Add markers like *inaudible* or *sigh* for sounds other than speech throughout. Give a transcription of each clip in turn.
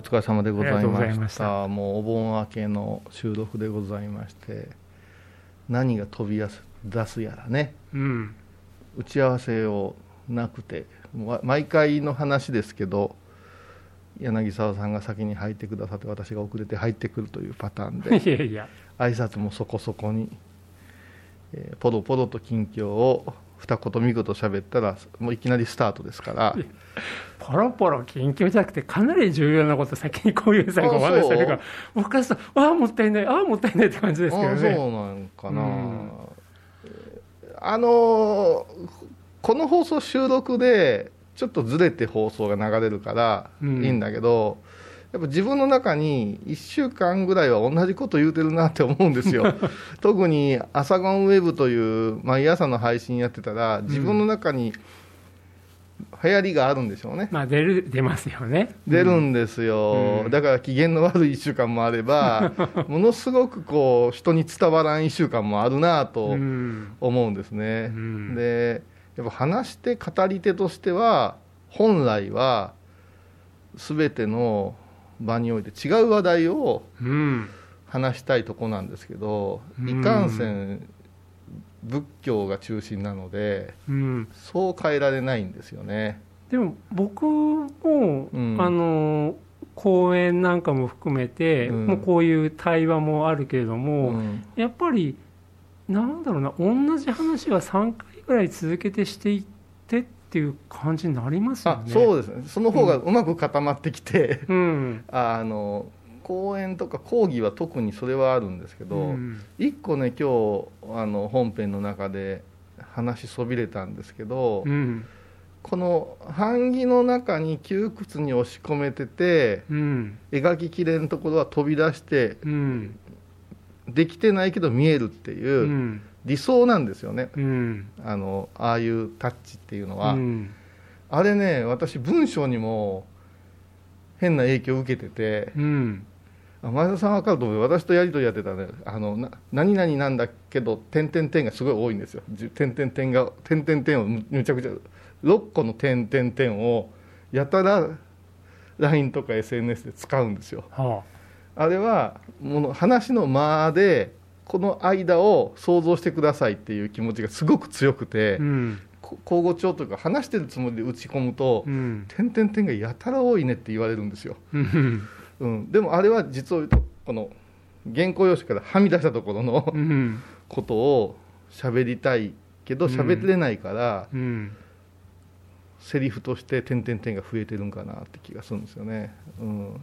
お疲れ様でございまありがとうございましした。たもうお盆明けの収録でございまして何が飛び出すやらね。うん。打ち合わせをなくて毎回の話ですけど柳沢さんが先に入ってくださって私が遅れて入ってくるというパターンで *laughs* いやいや。挨拶もそこそこに、えーポロポロと近況を二言三言喋ったらもういきなりスタートですから。ポロポロ緊急じゃなくてかなり重要なこと先にこういう最後お話しされるから僕からするとああもったいないああもったいないって感じですけどあねそうなんかな、うんあのーこの放送収録でちょっとずれて放送が流れるからいうん。いんだけど、やっぱ自分の中に1週間ぐらいは同じこと言うてるなって思うんですよ。*laughs* 特に「朝ゴンウェブ」という毎朝の配信やってたら自分の中に流行りがあるんでしょうね、まあ出る出ますよね。出るんですよ、うん。だから機嫌の悪い1週間もあれば *laughs* ものすごくこう人に伝わらん1週間もあるなとうん。思うんですね、うん。でやっぱ話して語り手としては本来は全ての場において違う話題をうん。話したいとこなんですけどうん。いかんせん仏教が中心なのでうん。そう変えられないんですよね。でも僕も、うん。あの講演なんかも含めて、うん。もうこういう対話もあるけれども、うん。やっぱりなんだろうな同じ話は3回ぐらい続けてしていってっていう感じになりますよね。あそうですね。その方がうまく固まってきて、うん。*laughs* あの講演とか講義は特にそれはあるんですけど、うん。一個ね今日あの本編の中で話しそびれたんですけど、うん。この版木の中に窮屈に押し込めててうん。描ききれんところは飛び出してうん。できてないけど見えるってういうん理想なんですよね、うん。あのああいうタッチっていうのは、うん。あれね私文章にも変な影響を受けてて。うん。あ前田さん分かると思う私とやり取りやってたらね。あのな何々なんだけど点々点がすごい多いんですよ。点々点が点々点をむむちゃくちゃ6個の点々点をやたら LINE とか SNS で使うんですよ。はあれはもの話の間でこの間を想像してくださいっていう気持ちがすごく強くて、あうん。こ口語帳というか話してるつもりで打ち込むとうん。点々点がやたら多いねって言われるんですよ。うん。うん、でもあれは実を言うとこの原稿用紙からはみ出したところのうん。ことを喋りたいけどうん。喋れないから、うん。セリフとして点々点が増えてるんかなって気がするんですよね、うん、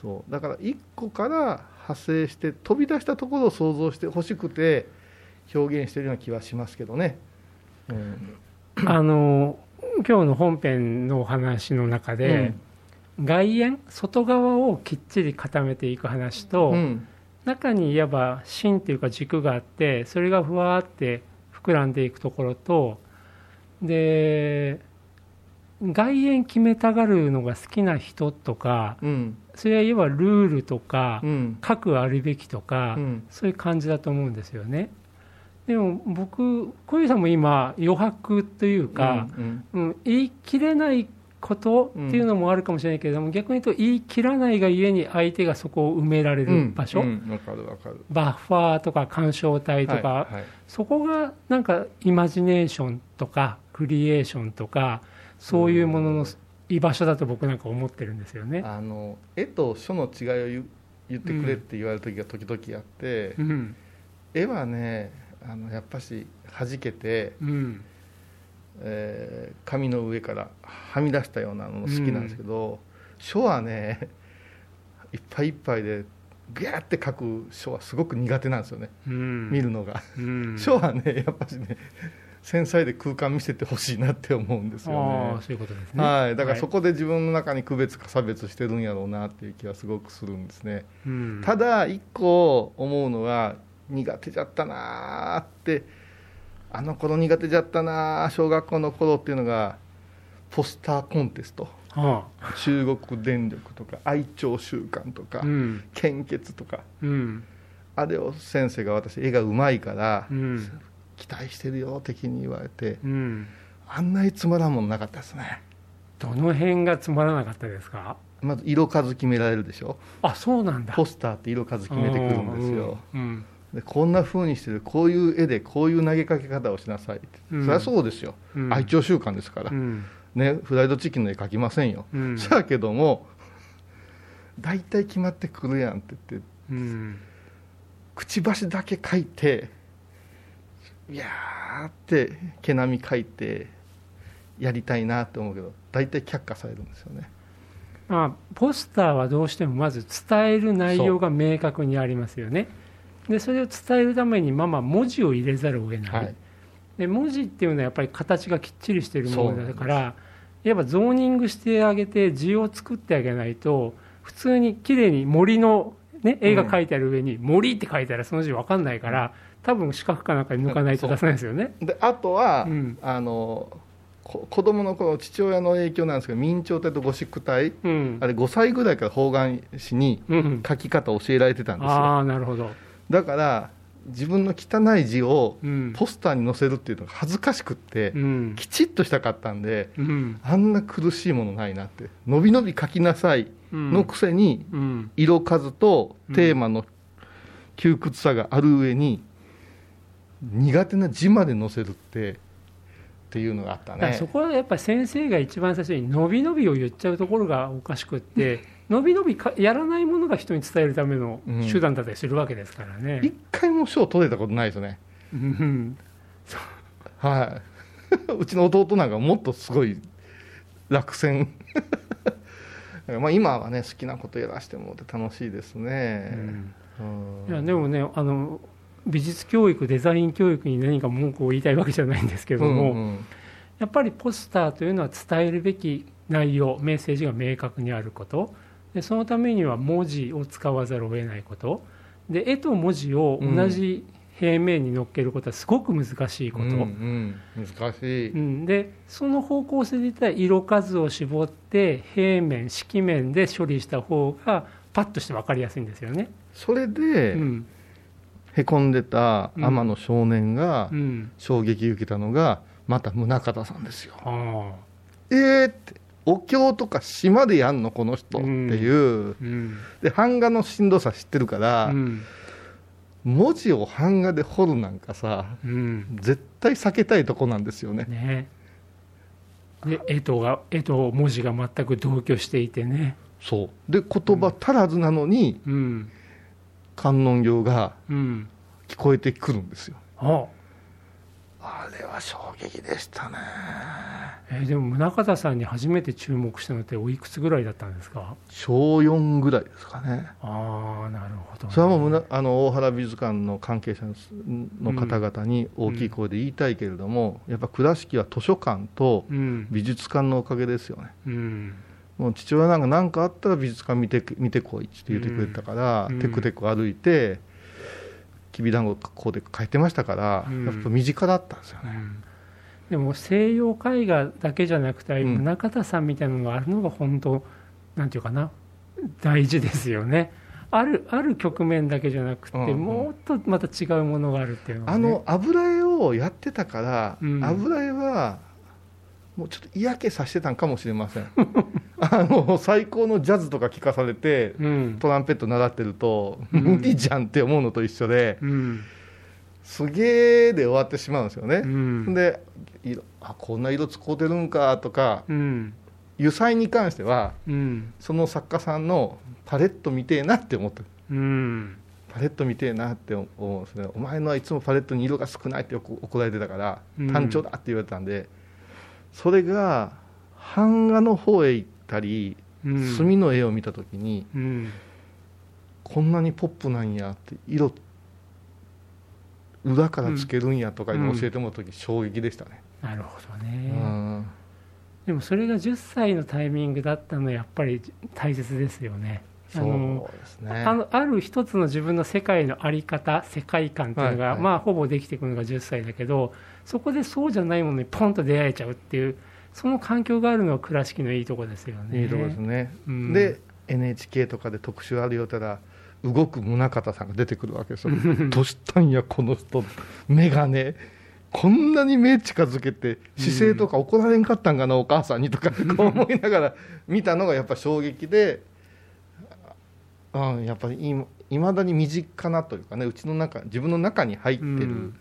そう。だから1個から派生して飛び出したところを想像してほしくて表現してるような気はしますけどね、うん。あの今日の本編のお話の中で、外縁外側をきっちり固めていく話と、うん。中にいわば芯っていうか軸があってそれがふわーって膨らんでいくところとで外縁決めたがるのが好きな人とかうんそれはいわばルールとかうん。核あるべきとか、うん。そういう感じだと思うんですよね。でも僕小遊さんも今余白というか、うんうん、言い切れないことっていうのもあるかもしれないけれども、逆に言うと言い切らないがゆえに相手がそこを埋められうんる場所、うんわかるわかる。バッファーとか干渉体とか、はいはい。そこがなんかイマジネーションとかクリエーションとかそういうものの居場所だと僕なんか思ってるんですよね。あの絵と書の違いを言ってくれって言われる時が時々あって、うん。絵はねあのやっぱし弾けて、うん。えー紙の上からはみ出したようなの好きなんですけど、書はねいっぱいいっぱいでギャーって描く書はすごく苦手なんですよね、うん。見るのが、うん。*laughs* 書はねやっぱしね繊細で空間見せてほしいなって思うんですよね。ああそういうことですね。はい、だからそこで自分の中に区別か差別してるんやろうなっていう気はすごくするんですね。うん。ただ一個思うのが苦手じゃったなーって。あの頃苦手じゃったなー小学校の頃っていうのがポスターコンテスト。は中国電力とか愛鳥週間とか、あうん。献血とか。うん。あれを先生が私絵がうまいから、うん期待してるよ的に言われてうん。あんなにつまらんもんなかったですね。どの辺がつまらなかったですか？まず色数決められるでしょ。あそうなんだ。ポスターって色数決めてくるんですよ、うんうんでこんな風にしてるこういう絵でこういう投げかけ方をしなさいって、うん。そりゃそうですよ、うん。愛鳥習慣ですから、うん。ね、フライドチキンの絵描きませんよ、うん。そやけども大体決まってくるやんって言ってうん。くちばしだけ描いていやーって毛並み描いてやりたいなって思うけど大体却下されるんですよね。まあ、ポスターはどうしてもまず伝える内容が明確にありますよね。でそれを伝えるためにまあまあ文字を入れざるを得ない、はい。で文字っていうのはやっぱり形がきっちりしているものだからやっぱゾーニングしてあげて字を作ってあげないと普通に綺麗に森の、ね、絵が描いてある上に森って書いたらその字分かんないから多分四角かなんかに抜かないと出せないですよね。であとは、うん。あのこ子供の頃父親の影響なんですけど明朝体とゴシック体うん。あれ5歳ぐらいから方眼紙にうん、書き方を教えられてたんですよ。ああなるほど、だから自分の汚い字をうん。ポスターに載せるっていうのが恥ずかしくって、うん。きちっとしたかったんでうん。あんな苦しいものないなってのびのび書きなさいうん。のくせにうん。色数とテーマの窮屈さがある上に苦手な字まで載せるってっていうのがあったね。そこはやっぱり先生が一番最初に伸び伸びを言っちゃうところがおかしくって伸び伸びかやらないものが人に伝えるための手段だったりするわけですからね。一回も賞取れたことないですよね。うん。はい。*laughs* うちの弟なんかもっとすごい落選。*laughs* まあ今はね好きなことやらせてもらって楽しいですね、うん。いやでもねあの美術教育デザイン教育に何か文句を言いたいわけじゃないんですけども、うんうんやっぱりポスターというのは伝えるべき内容メッセージが明確にあること。でそのためには文字を使わざるを得ないこと。で絵と文字を同じ平面に乗っけることはすごく難しいこと、うん。うん難しい、うん、でその方向性で言ったら色数を絞って平面色面で処理した方がパッとして分かりやすいんですよね。それで、うんへこんでた天野少年がうん、衝撃受けたのがまた宗像さんですよ。えーってお経とか島でやんのこの人っていう、うん。で版画のしんどさ知ってるから、うん。文字を版画で彫るなんかさうん。絶対避けたいとこなんですよね。ね。で絵とが絵と文字が全く同居していてね、そう。で言葉足らずなのにうん観音経がうん、聞こえてくるんですよ。ああれは衝撃でしたね。えでも宗像さんに初めて注目したのっておいくつぐらいだったんですか？小4ぐらいですかね。ああなるほどね、それはもうむなあの大原美術館の関係者の方々に大きい声で言いたいけれども、やっぱ倉敷は図書館とうん美術館のおかげですよね。うんもう父親なんか何かあったら美術館見て見てこいって言ってくれたから、うん。テクテク歩いてきびだんごこうで書いてましたから、うん。やっぱ身近だったんですよね。うん。でも西洋絵画だけじゃなくて、うん。宗像さんみたいなのがあるのが本当なんていうかな大事ですよね。あるある局面だけじゃなくて、うんうん。もっとまた違うものがあるっていうのは、ね、あの油絵をやってたから、うん。油絵はもうちょっと嫌気させてたんかもしれません *laughs* あの最高のジャズとか聴かされてうん。トランペット習ってると、うん。無理じゃんって思うのと一緒でうん。すげえで終わってしまうんですよね。う、ん。で色あこんな色使うてるんかとかうん。油彩に関してはうん。その作家さんのパレット見てえなって思ってる。うん。パレット見てえなって思うんですね。お前のはいつもパレットに色が少ないって怒られてたからうん。単調だって言われたんで、それが版画の方へ行ったりうん。墨の絵を見た時にうん。こんなにポップなんやって色裏からつけるんやとか教えてもらった時衝撃でしたね、なるほどうね、ん。でもそれが10歳のタイミングだったのはやっぱり大切ですよね。あのそうですね。あのある一つの自分の世界の在り方世界観っていうのが、はいはい。まあほぼできてくるのが10歳だけどそこでそうじゃないものにポンと出会えちゃうっていうその環境があるのが倉敷のいいとこですよね。いいとこですね、うん。で NHK とかで特集あるよったら動く宗像さんが出てくるわけですよ。*laughs* どうしたんやこの人眼鏡。こんなに目近づけて姿勢とか怒られんかったんかな、お母さんにとかこう思いながら見たのがやっぱ衝撃で、うん、やっぱりいまだに身近なというかねうちの中自分の中に入ってるうん。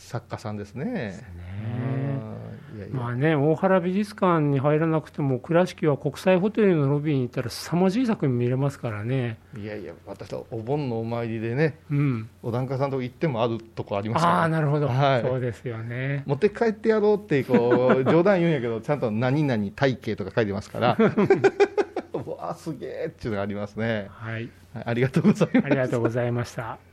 作家さんですね。ねうんいやいや。まあね、大原美術館に入らなくても倉敷は国際ホテルのロビーに行ったら凄まじい作品見れますからね、いやいや私はお盆のお参りでねうん、お檀家さんとこ行ってもあるとこありますから。ああなるほど、はい。そうですよね。持って帰ってやろうってこう冗談言うんやけどちゃんと何々体型とか書いてますから。*laughs* うわあすげえっていうのがありますね、はい。はいありがとうございます。ありがとうございました